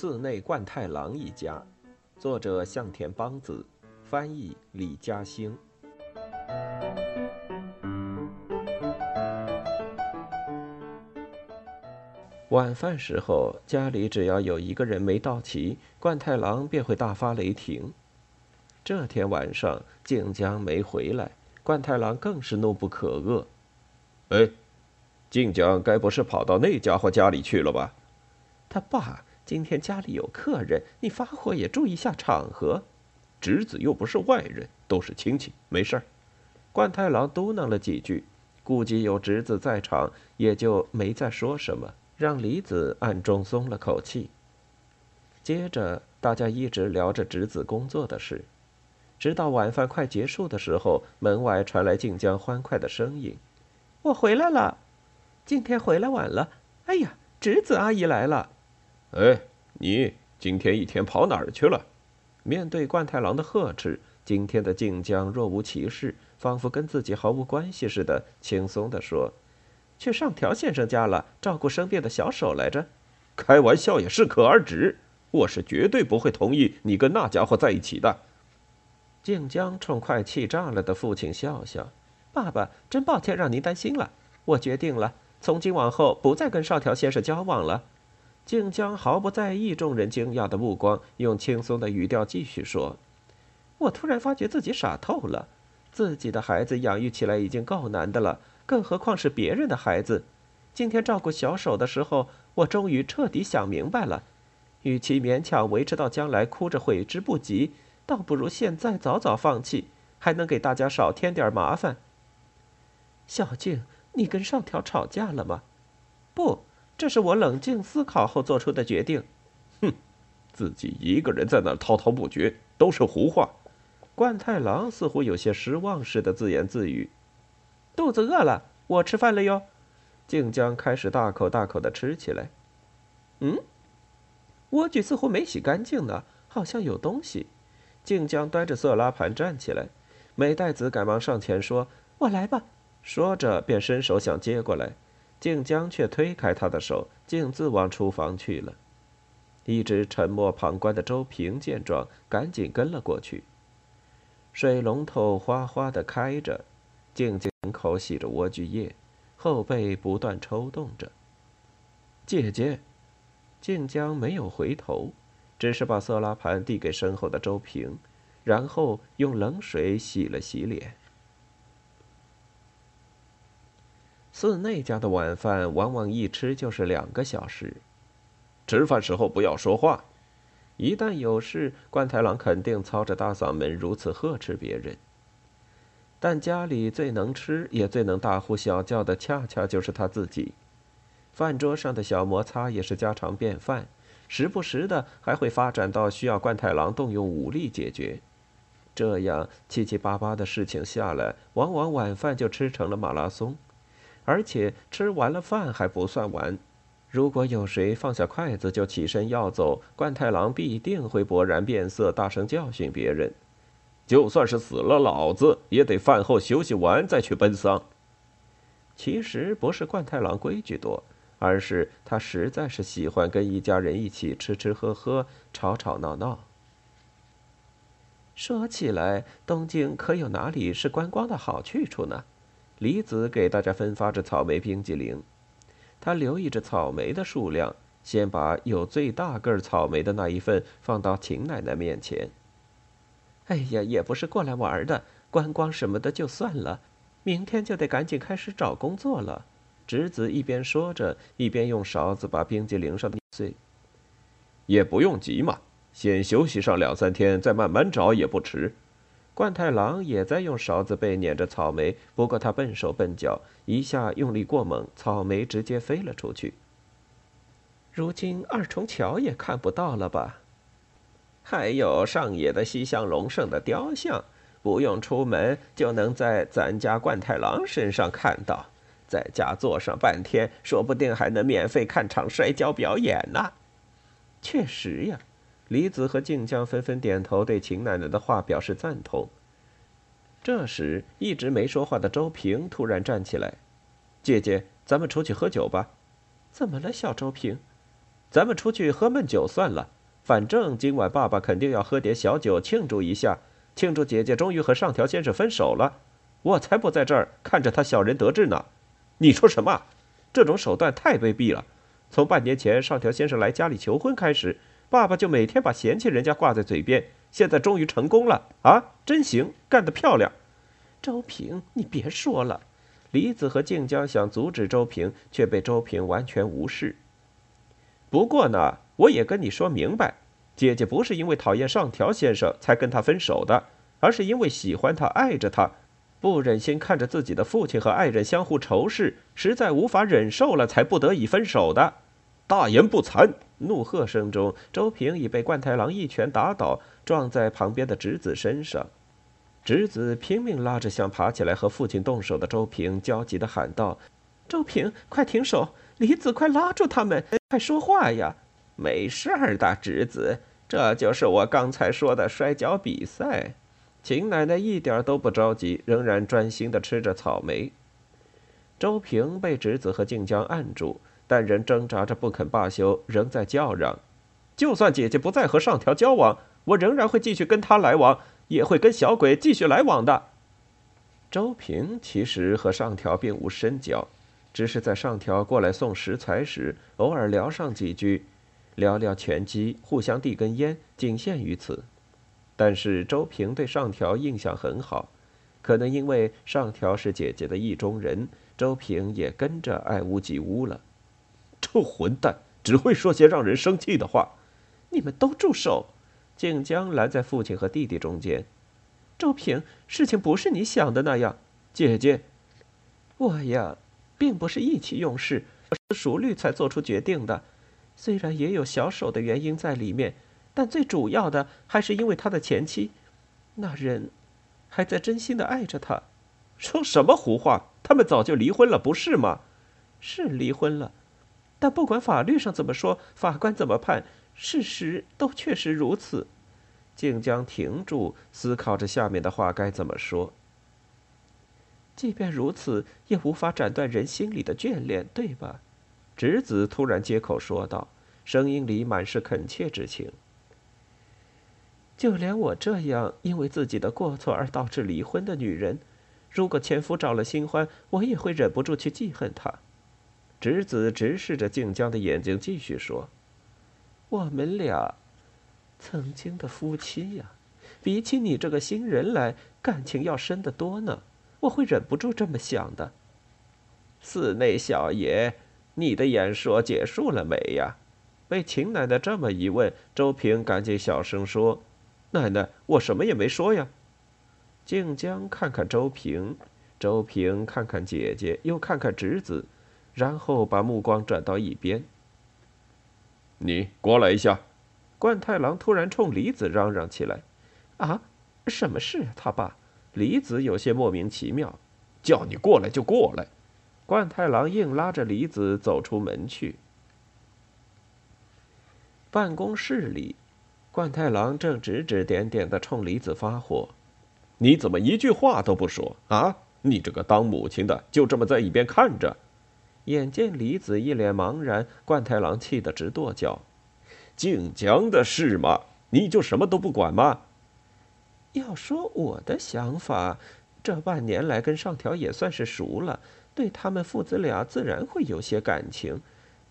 寺内贯太郎一家，作者向田邦子，翻译李嘉兴。晚饭时候，家里只要有一个人没到齐，贯太郎便会大发雷霆。这天晚上，静江没回来，贯太郎更是怒不可遏。哎，静江该不是跑到那家伙家里去了吧？他爸今天家里有客人，你发火也注意下场合。侄子又不是外人，都是亲戚，没事儿。太郎嘟囔了几句，顾及有侄子在场，也就没再说什么，让李子暗中松了口气。接着，大家一直聊着侄子工作的事，直到晚饭快结束的时候，门外传来静江欢快的声音：“我回来了，今天回来晚了。哎呀，侄子阿姨来了。”哎，你今天一天跑哪儿去了？面对冠太郎的呵斥，今天的静江若无其事，仿佛跟自己毫无关系似的，轻松地说：“去上条先生家了，照顾生病的小手来着。”开玩笑也适可而止，我是绝对不会同意你跟那家伙在一起的。静江冲快气炸了的父亲笑笑：“爸爸，真抱歉让您担心了。我决定了，从今往后不再跟上条先生交往了。”静江毫不在意众人惊讶的目光，用轻松的语调继续说：“我突然发觉自己傻透了，自己的孩子养育起来已经够难的了，更何况是别人的孩子。今天照顾小手的时候，我终于彻底想明白了，与其勉强维持到将来哭着悔之不及，倒不如现在早早放弃，还能给大家少添点麻烦。”小静，你跟上条吵架了吗？不。这是我冷静思考后做出的决定。哼，自己一个人在那滔滔不绝，都是胡话。冠太郎似乎有些失望似的自言自语：“肚子饿了，我吃饭了哟。”静江开始大口大口的吃起来。嗯，莴苣似乎没洗干净呢，好像有东西。静江端着色拉盘站起来，美代子赶忙上前说：“我来吧。”说着便伸手想接过来。静江却推开他的手，径自往厨房去了。一直沉默旁观的周平见状，赶紧跟了过去。水龙头哗哗的开着，静静口洗着莴苣叶，后背不断抽动着。姐姐，静江没有回头，只是把色拉盘递给身后的周平，然后用冷水洗了洗脸。寺内家的晚饭往往一吃就是两个小时，吃饭时候不要说话。一旦有事，关太郎肯定操着大嗓门如此呵斥别人。但家里最能吃也最能大呼小叫的，恰恰就是他自己。饭桌上的小摩擦也是家常便饭，时不时的还会发展到需要关太郎动用武力解决。这样七七八八的事情下来，往往晚饭就吃成了马拉松。而且吃完了饭还不算完，如果有谁放下筷子就起身要走，冠太郎必定会勃然变色，大声教训别人。就算是死了老子，也得饭后休息完再去奔丧。其实不是冠太郎规矩多，而是他实在是喜欢跟一家人一起吃吃喝喝，吵吵闹闹。说起来，东京可有哪里是观光的好去处呢？李子给大家分发着草莓冰激凌，他留意着草莓的数量，先把有最大个儿草莓的那一份放到秦奶奶面前。哎呀，也不是过来玩的，观光什么的就算了，明天就得赶紧开始找工作了。侄子一边说着，一边用勺子把冰激凌上的碎。也不用急嘛，先休息上两三天，再慢慢找也不迟。冠太郎也在用勺子背碾着草莓，不过他笨手笨脚，一下用力过猛，草莓直接飞了出去。如今二重桥也看不到了吧？还有上野的西乡隆盛的雕像，不用出门就能在咱家冠太郎身上看到，在家坐上半天，说不定还能免费看场摔跤表演呢。确实呀。李子和静江纷纷点头，对秦奶奶的话表示赞同。这时，一直没说话的周平突然站起来：“姐姐，咱们出去喝酒吧。”“怎么了，小周平？”咱们出去喝闷酒算了。反正今晚爸爸肯定要喝点小酒庆祝一下，庆祝姐姐终于和上条先生分手了。我才不在这儿看着他小人得志呢。你说什么？这种手段太卑鄙了。从半年前上条先生来家里求婚开始，爸爸就每天把嫌弃人家挂在嘴边。现在终于成功了啊！真行，干得漂亮！周平，你别说了。李子和静江想阻止周平，却被周平完全无视。不过呢，我也跟你说明白，姐姐不是因为讨厌上条先生才跟他分手的，而是因为喜欢他、爱着他，不忍心看着自己的父亲和爱人相互仇视，实在无法忍受了，才不得已分手的。大言不惭！怒喝声中，周平已被冠太郎一拳打倒，撞在旁边的直子身上。直子拼命拉着想爬起来和父亲动手的周平，焦急地喊道：“周平，快停手！李子，快拉住他们！快说话呀！”没事儿的，直子，这就是我刚才说的摔跤比赛。秦奶奶一点都不着急，仍然专心地吃着草莓。周平被直子和静江按住。但仍挣扎着不肯罢休，仍在叫嚷：“就算姐姐不再和上条交往，我仍然会继续跟他来往，也会跟小鬼继续来往的。”周平其实和上条并无深交，只是在上条过来送食材时，偶尔聊上几句，聊聊拳击，互相递根烟，仅限于此。但是周平对上条印象很好，可能因为上条是姐姐的意中人，周平也跟着爱屋及乌了。臭混蛋，只会说些让人生气的话！你们都住手！静江拦在父亲和弟弟中间。周平，事情不是你想的那样。姐姐，我呀，并不是意气用事，是熟虑才做出决定的。虽然也有小手的原因在里面，但最主要的还是因为他的前妻，那人还在真心的爱着他。说什么胡话？他们早就离婚了，不是吗？是离婚了。但不管法律上怎么说，法官怎么判，事实都确实如此。静江停住，思考着下面的话该怎么说。即便如此，也无法斩断人心里的眷恋，对吧？直子突然接口说道，声音里满是恳切之情。就连我这样因为自己的过错而导致离婚的女人，如果前夫找了新欢，我也会忍不住去记恨他。直子直视着静江的眼睛，继续说：“我们俩曾经的夫妻呀，比起你这个新人来，感情要深得多呢。我会忍不住这么想的。”寺内小爷，你的演说结束了没呀？被秦奶奶这么一问，周平赶紧小声说：“奶奶，我什么也没说呀。”静江看看周平，周平看看姐姐，又看看侄子。然后把目光转到一边。你过来一下。冠太郎突然冲李子嚷嚷起来：“啊，什么事？他爸？”李子有些莫名其妙：“叫你过来就过来。”冠太郎硬拉着李子走出门去。办公室里，冠太郎正指指点点的冲李子发火：“你怎么一句话都不说啊？你这个当母亲的就这么在一边看着？”眼见李子一脸茫然，冠太郎气得直跺脚：“静江的事嘛，你就什么都不管吗？”要说我的想法，这半年来跟上条也算是熟了，对他们父子俩自然会有些感情。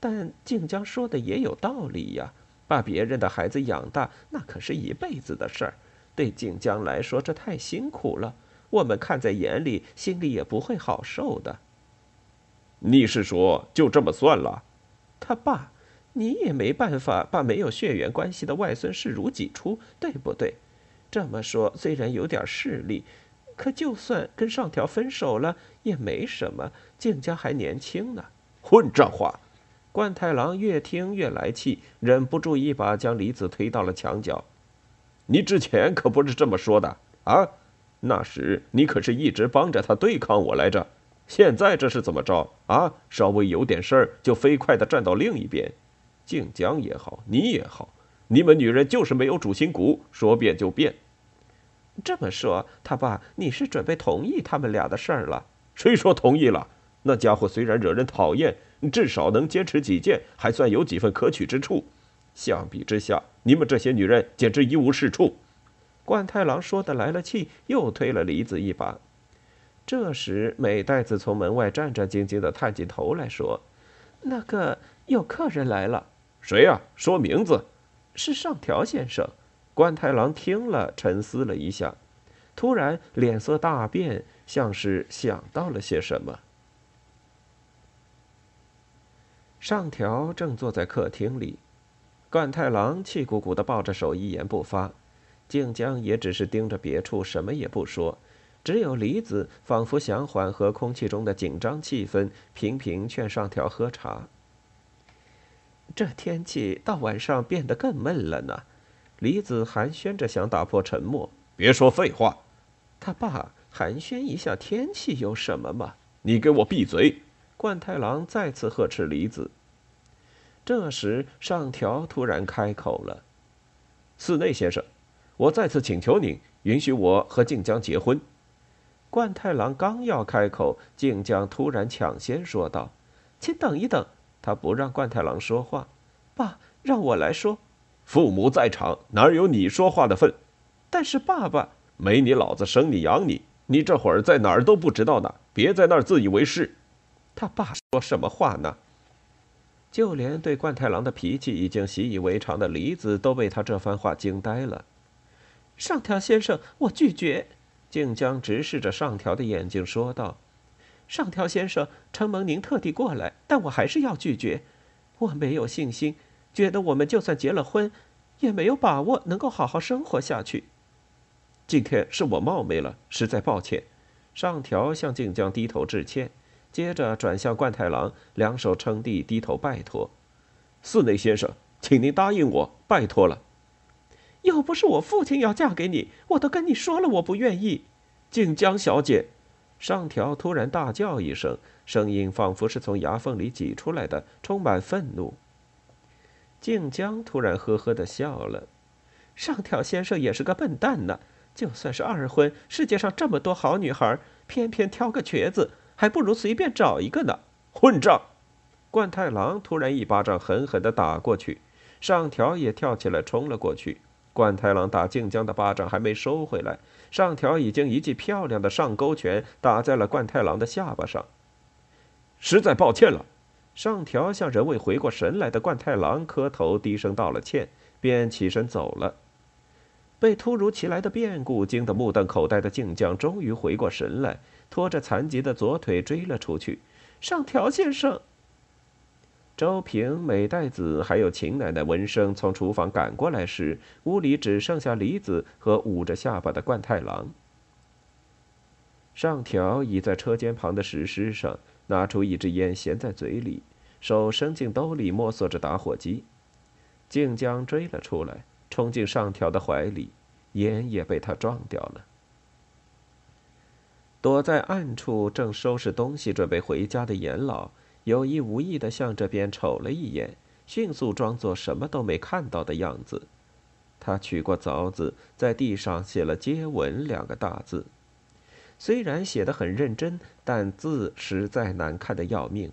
但静江说的也有道理呀，把别人的孩子养大，那可是一辈子的事儿。对静江来说，这太辛苦了，我们看在眼里，心里也不会好受的。你是说就这么算了？他爸，你也没办法把没有血缘关系的外孙视如己出，对不对？这么说虽然有点势利，可就算跟上条分手了也没什么。静家还年轻呢。混账话！冠太郎越听越来气，忍不住一把将李子推到了墙角。你之前可不是这么说的啊！那时你可是一直帮着他对抗我来着。现在这是怎么着啊？稍微有点事儿就飞快地站到另一边。静江也好，你也好，你们女人就是没有主心骨，说变就变。这么说，他爸，你是准备同意他们俩的事儿了？谁说同意了？那家伙虽然惹人讨厌，至少能坚持几件，还算有几分可取之处。相比之下，你们这些女人简直一无是处。冠太郎说的来了气，又推了梨子一把。这时，美代子从门外战战兢兢地探起头来说：“那个有客人来了。”“谁呀？说名字。”“是上条先生。”关太郎听了，沉思了一下，突然脸色大变，像是想到了些什么。上条正坐在客厅里。冠太郎气鼓鼓地抱着手，一言不发。静江也只是盯着别处，什么也不说。只有梨子仿佛想缓和空气中的紧张气氛，频频劝上条喝茶。这天气到晚上变得更闷了呢。李子寒暄着想打破沉默。别说废话。他爸寒暄一下天气有什么嘛？你给我闭嘴！冠太郎再次呵斥李子。这时，上条突然开口了：“寺内先生，我再次请求您允许我和静江结婚。”冠太郎刚要开口，静江突然抢先说道：“请等一等。”他不让冠太郎说话。“爸，让我来说。”“父母在场，哪有你说话的份？”“但是爸爸，没你老子生你养你，你这会儿在哪儿都不知道呢，别在那儿自以为是。”他爸说什么话呢？就连对冠太郎的脾气已经习以为常的梨子都被他这番话惊呆了。上条先生，我拒绝。静江直视着上条的眼睛说道：“上条先生，承蒙您特地过来，但我还是要拒绝。我没有信心，觉得我们就算结了婚，也没有把握能够好好生活下去。今天是我冒昧了，实在抱歉。”上条向静江低头致歉。接着转向冠太郎，两手撑地，低头拜托：“寺内先生，请您答应我，拜托了。又不是我父亲要嫁给你，我都跟你说了，我不愿意。”静江小姐，上条突然大叫一声，声音仿佛是从牙缝里挤出来的，充满愤怒。静江突然呵呵的笑了：“上条先生也是个笨蛋呢，就算是二婚，世界上这么多好女孩，偏偏挑个瘸子。”还不如随便找一个呢！混账！冠太郎突然一巴掌狠狠的打过去，上条也跳起来冲了过去。冠太郎打静江的巴掌还没收回来，上条已经一记漂亮的上勾拳打在了冠太郎的下巴上。实在抱歉了，上条向仍未回过神来的冠太郎磕头，低声道了歉，便起身走了。被突如其来的变故惊得目瞪口呆的静江终于回过神来。拖着残疾的左腿追了出去。上条先生，周平、美代子还有秦奶奶闻声从厨房赶过来时，屋里只剩下梨子和捂着下巴的冠太郎。上条倚在车间旁的石狮上，拿出一支烟衔在嘴里，手伸进兜里摸索着打火机。静江追了出来，冲进上条的怀里，烟也被他撞掉了。躲在暗处正收拾东西准备回家的严老，有意无意地向这边瞅了一眼，迅速装作什么都没看到的样子。他取过凿子，在地上写了“接吻”两个大字，虽然写得很认真，但字实在难看的要命。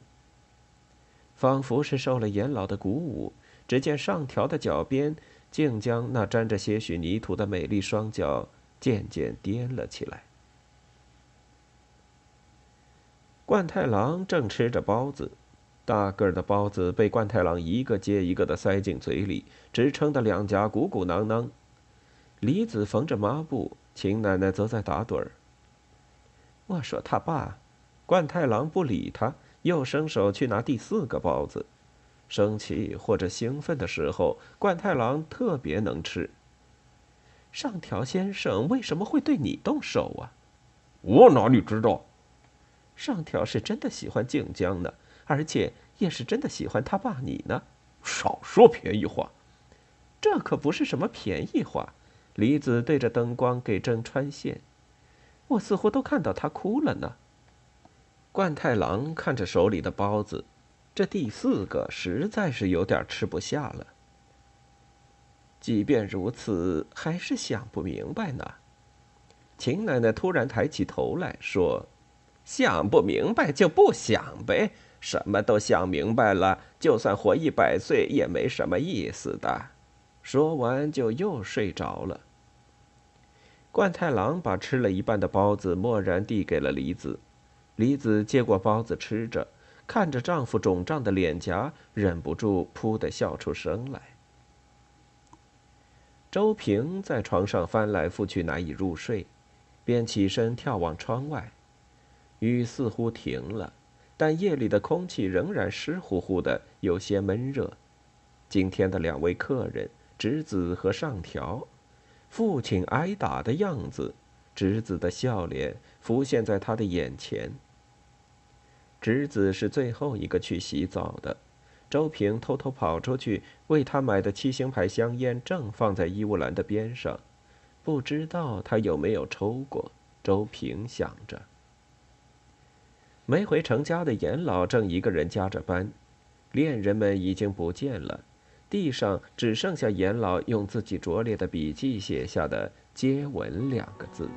仿佛是受了严老的鼓舞，只见上条的脚边竟将那沾着些许泥土的美丽双脚渐渐踮了起来。冠太郎正吃着包子，大个儿的包子被冠太郎一个接一个的塞进嘴里，直撑得两颊鼓鼓囊囊。李子缝着抹布，秦奶奶则在打盹儿。我说他爸，冠太郎不理他，又伸手去拿第四个包子。生气或者兴奋的时候，冠太郎特别能吃。上条先生为什么会对你动手啊？我哪里知道？上条是真的喜欢静江呢，而且也是真的喜欢他爸你呢。少说便宜话，这可不是什么便宜话。李子对着灯光给针穿线，我似乎都看到他哭了呢。冠太郎看着手里的包子，这第四个实在是有点吃不下了。即便如此，还是想不明白呢。秦奶奶突然抬起头来说。想不明白就不想呗，什么都想明白了，就算活一百岁也没什么意思的。说完，就又睡着了。冠太郎把吃了一半的包子默然递给了梨子，梨子接过包子吃着，看着丈夫肿胀的脸颊，忍不住“噗”的笑出声来。周平在床上翻来覆去，难以入睡，便起身眺望窗外，雨似乎停了，但夜里的空气仍然湿乎乎的，有些闷热。今天的两位客人，直子和上条。父亲挨打的样子，侄子的笑脸浮现在他的眼前。侄子是最后一个去洗澡的，周平偷偷跑出去，为他买的七星牌香烟正放在衣物篮的边上，不知道他有没有抽过。周平想着。没回成家的严老正一个人加着班，恋人们已经不见了。地上只剩下严老用自己拙劣的笔迹写下的“接吻”两个字。